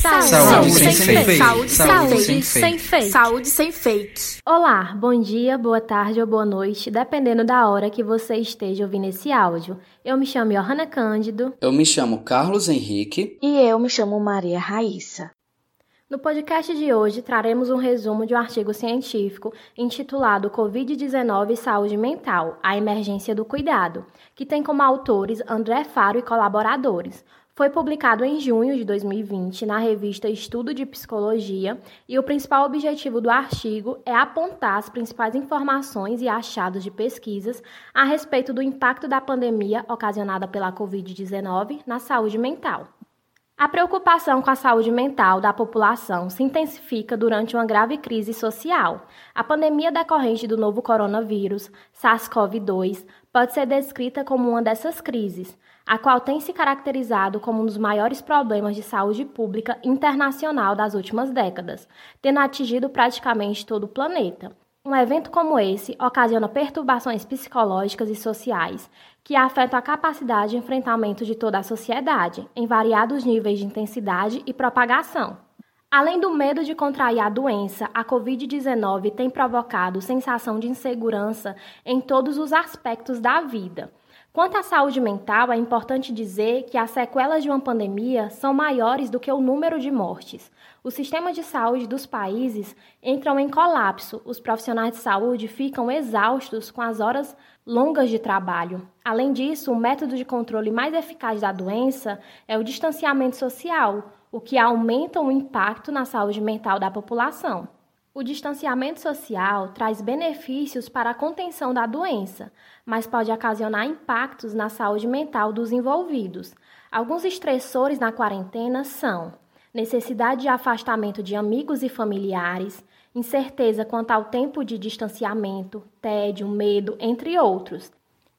Saúde, saúde, sem, sem fake. Saúde, saúde, sem, sem fake. Saúde sem fake. Olá, bom dia, boa tarde ou boa noite, dependendo da hora que você esteja ouvindo esse áudio. Eu me chamo Johanna Cândido. Eu me chamo Carlos Henrique. E eu me chamo Maria Raíssa. No podcast de hoje, traremos um resumo de um artigo científico intitulado Covid-19 e Saúde Mental A Emergência do Cuidado, que tem como autores André Faro e colaboradores. Foi publicado em junho de 2020 na revista Estudo de Psicologia e o principal objetivo do artigo é apontar as principais informações e achados de pesquisas a respeito do impacto da pandemia ocasionada pela Covid-19 na saúde mental. A preocupação com a saúde mental da população se intensifica durante uma grave crise social. A pandemia decorrente do novo coronavírus, SARS-CoV-2, pode ser descrita como uma dessas crises, a qual tem se caracterizado como um dos maiores problemas de saúde pública internacional das últimas décadas, tendo atingido praticamente todo o planeta. Um evento como esse ocasiona perturbações psicológicas e sociais que afetam a capacidade de enfrentamento de toda a sociedade, em variados níveis de intensidade e propagação. Além do medo de contrair a doença, a Covid-19 tem provocado sensação de insegurança em todos os aspectos da vida. Quanto à saúde mental, é importante dizer que as sequelas de uma pandemia são maiores do que o número de mortes. O sistema de saúde dos países entram em colapso. Os profissionais de saúde ficam exaustos com as horas longas de trabalho. Além disso, o método de controle mais eficaz da doença é o distanciamento social, o que aumenta o impacto na saúde mental da população. O distanciamento social traz benefícios para a contenção da doença, mas pode ocasionar impactos na saúde mental dos envolvidos. Alguns estressores na quarentena são necessidade de afastamento de amigos e familiares, incerteza quanto ao tempo de distanciamento, tédio, medo, entre outros.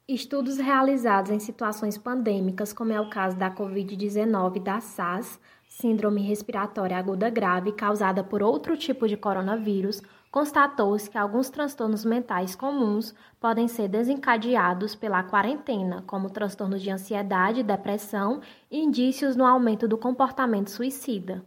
Estudos realizados em situações pandêmicas, como é o caso da Covid-19 da SARS, Síndrome Respiratória Aguda Grave, causada por outro tipo de coronavírus, constatou-se que alguns transtornos mentais comuns podem ser desencadeados pela quarentena, como transtornos de ansiedade, depressão e indícios no aumento do comportamento suicida.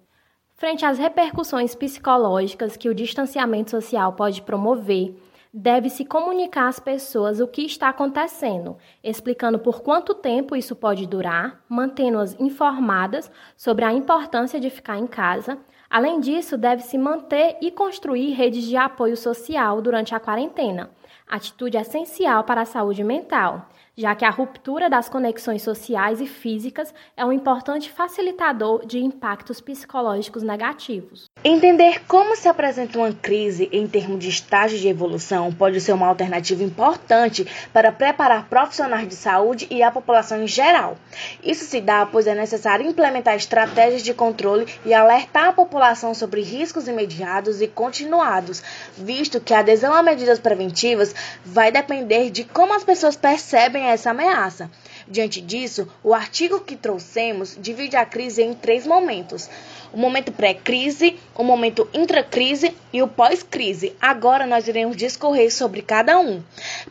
Frente às repercussões psicológicas que o distanciamento social pode promover, deve-se comunicar às pessoas o que está acontecendo, explicando por quanto tempo isso pode durar, mantendo-as informadas sobre a importância de ficar em casa. Além disso, deve-se manter e construir redes de apoio social durante a quarentena, atitude essencial para a saúde mental já que a ruptura das conexões sociais e físicas é um importante facilitador de impactos psicológicos negativos. Entender como se apresenta uma crise em termos de estágio de evolução pode ser uma alternativa importante para preparar profissionais de saúde e a população em geral. Isso se dá pois é necessário implementar estratégias de controle e alertar a população sobre riscos imediatos e continuados, visto que a adesão a medidas preventivas vai depender de como as pessoas percebem essa ameaça. Diante disso, o artigo que trouxemos divide a crise em três momentos: o momento pré-crise, o momento intra-crise e o pós-crise. Agora nós iremos discorrer sobre cada um.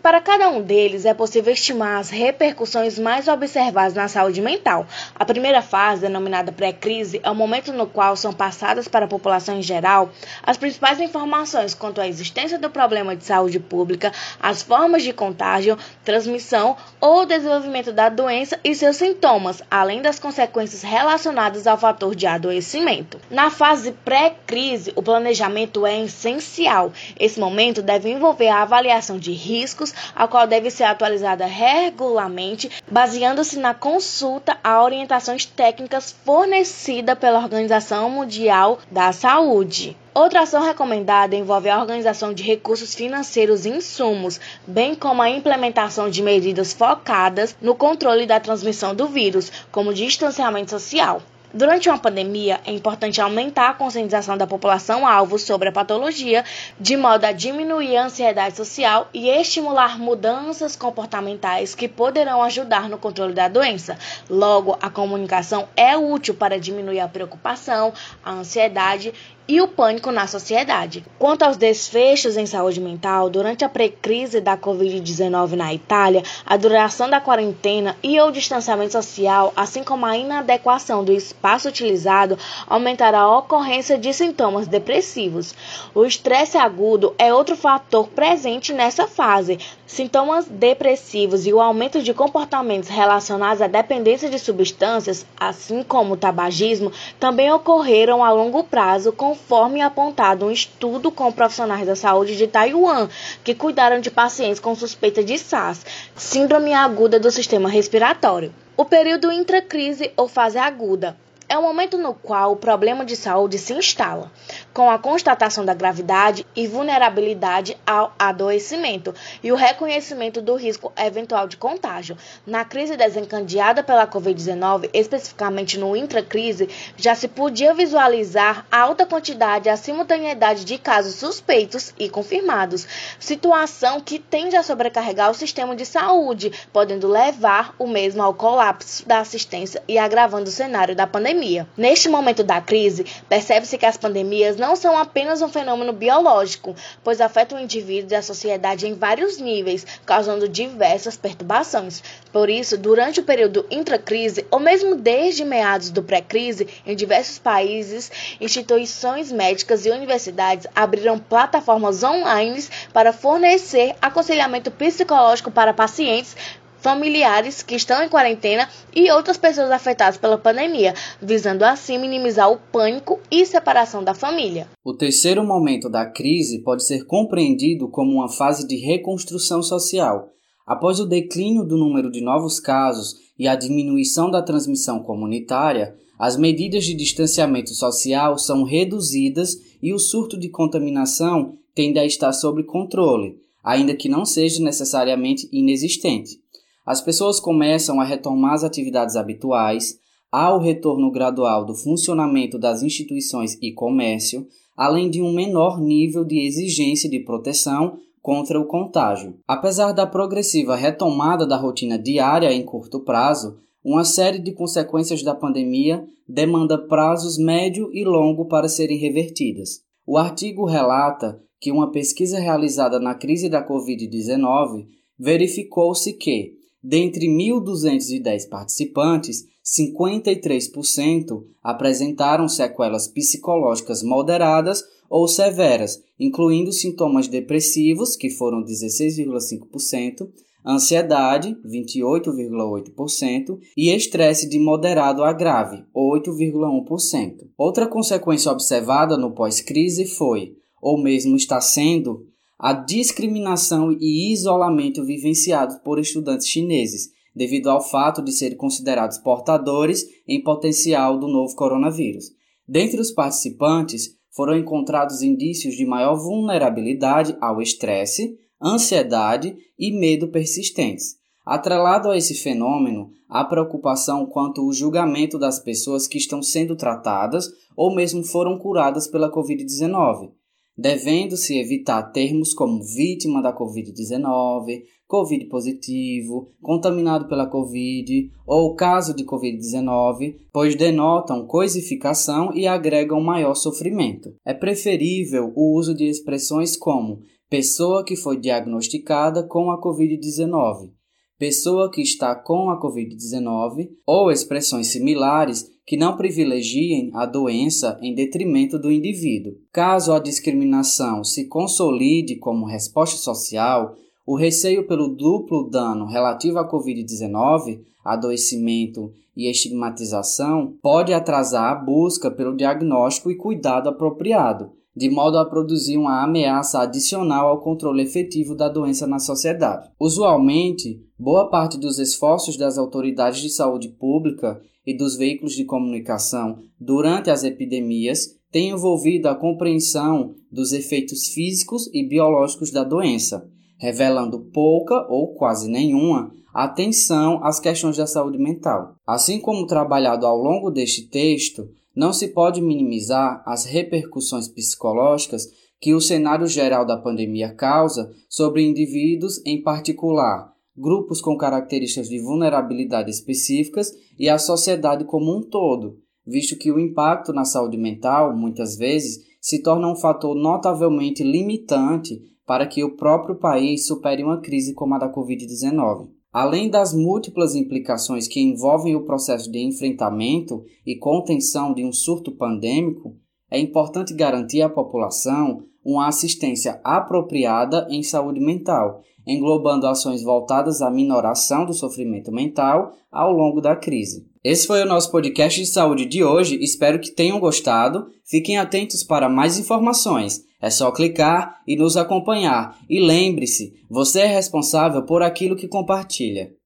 Para cada um deles, é possível estimar as repercussões mais observadas na saúde mental. A primeira fase, denominada pré-crise, é o momento no qual são passadas para a população em geral as principais informações quanto à existência do problema de saúde pública, as formas de contágio, transmissão ou desenvolvimento da doença e seus sintomas, além das consequências relacionadas ao fator de adoecimento planejamento. Na fase pré-crise, o planejamento é essencial. Esse momento deve envolver a avaliação de riscos, a qual deve ser atualizada regularmente, baseando-se na consulta a orientações técnicas fornecidas pela Organização Mundial da Saúde. Outra ação recomendada envolve a organização de recursos financeiros e insumos, bem como a implementação de medidas focadas no controle da transmissão do vírus, como distanciamento social. Durante uma pandemia, é importante aumentar a conscientização da população alvo sobre a patologia, de modo a diminuir a ansiedade social e estimular mudanças comportamentais que poderão ajudar no controle da doença. Logo, a comunicação é útil para diminuir a preocupação, a ansiedade e o pânico na sociedade. Quanto aos desfechos em saúde mental, durante a pré-crise da Covid-19 na Itália, a duração da quarentena e o distanciamento social, assim como a inadequação do espaço utilizado, aumentaram a ocorrência de sintomas depressivos. O estresse agudo é outro fator presente nessa fase. Sintomas depressivos e o aumento de comportamentos relacionados à dependência de substâncias, assim como o tabagismo, também ocorreram a longo prazo conforme apontado um estudo com profissionais da saúde de Taiwan, que cuidaram de pacientes com suspeita de SARS, síndrome aguda do sistema respiratório. O período intracrise ou fase aguda é o momento no qual o problema de saúde se instala, com a constatação da gravidade e vulnerabilidade ao adoecimento e o reconhecimento do risco eventual de contágio. Na crise desencadeada pela Covid-19, especificamente no intracrise, já se podia visualizar a alta quantidade e a simultaneidade de casos suspeitos e confirmados, situação que tende a sobrecarregar o sistema de saúde, podendo levar o mesmo ao colapso da assistência e agravando o cenário da pandemia. Neste momento da crise, percebe-se que as pandemias não são apenas um fenômeno biológico, pois afetam o indivíduo e a sociedade em vários níveis, causando diversas perturbações. Por isso, durante o período intracrise, ou mesmo desde meados do pré-crise, em diversos países, instituições médicas e universidades abriram plataformas online para fornecer aconselhamento psicológico para pacientes familiares que estão em quarentena e outras pessoas afetadas pela pandemia, visando assim minimizar o pânico e separação da família. O terceiro momento da crise pode ser compreendido como uma fase de reconstrução social. Após o declínio do número de novos casos e a diminuição da transmissão comunitária, as medidas de distanciamento social são reduzidas e o surto de contaminação tende a estar sob controle, ainda que não seja necessariamente inexistente. As pessoas começam a retomar as atividades habituais, há o retorno gradual do funcionamento das instituições e comércio, além de um menor nível de exigência de proteção contra o contágio. Apesar da progressiva retomada da rotina diária em curto prazo, uma série de consequências da pandemia demanda prazos médio e longo para serem revertidas. O artigo relata que uma pesquisa realizada na crise da Covid-19 verificou-se que Dentre 1.210 participantes, 53% apresentaram sequelas psicológicas moderadas ou severas, incluindo sintomas depressivos, que foram 16,5%, ansiedade, 28,8%, e estresse de moderado a grave, 8,1%. Outra consequência observada no pós-crise foi, ou mesmo está sendo, a discriminação e isolamento vivenciados por estudantes chineses, devido ao fato de serem considerados portadores em potencial do novo coronavírus. Dentre os participantes, foram encontrados indícios de maior vulnerabilidade ao estresse, ansiedade e medo persistentes. Atrelado a esse fenômeno, a preocupação quanto ao julgamento das pessoas que estão sendo tratadas ou mesmo foram curadas pela Covid-19 devendo-se evitar termos como vítima da Covid-19, Covid positivo, contaminado pela Covid ou caso de Covid-19, pois denotam coisificação e agregam maior sofrimento. É preferível o uso de expressões como pessoa que foi diagnosticada com a Covid-19, pessoa que está com a Covid-19 ou expressões similares que não privilegiem a doença em detrimento do indivíduo. Caso a discriminação se consolide como resposta social, o receio pelo duplo dano relativo à Covid-19, adoecimento e estigmatização, pode atrasar a busca pelo diagnóstico e cuidado apropriado, de modo a produzir uma ameaça adicional ao controle efetivo da doença na sociedade. Usualmente, boa parte dos esforços das autoridades de saúde pública e dos veículos de comunicação durante as epidemias tem envolvido a compreensão dos efeitos físicos e biológicos da doença, revelando pouca ou quase nenhuma atenção às questões da saúde mental. Assim como trabalhado ao longo deste texto, não se pode minimizar as repercussões psicológicas que o cenário geral da pandemia causa sobre indivíduos em particular, grupos com características de vulnerabilidade específicas e a sociedade como um todo, visto que o impacto na saúde mental, muitas vezes, se torna um fator notavelmente limitante para que o próprio país supere uma crise como a da Covid-19. Além das múltiplas implicações que envolvem o processo de enfrentamento e contenção de um surto pandêmico, é importante garantir à população uma assistência apropriada em saúde mental, englobando ações voltadas à minoração do sofrimento mental ao longo da crise. Esse foi o nosso podcast de saúde de hoje. Espero que tenham gostado. Fiquem atentos para mais informações. É só clicar e nos acompanhar. E lembre-se, você é responsável por aquilo que compartilha.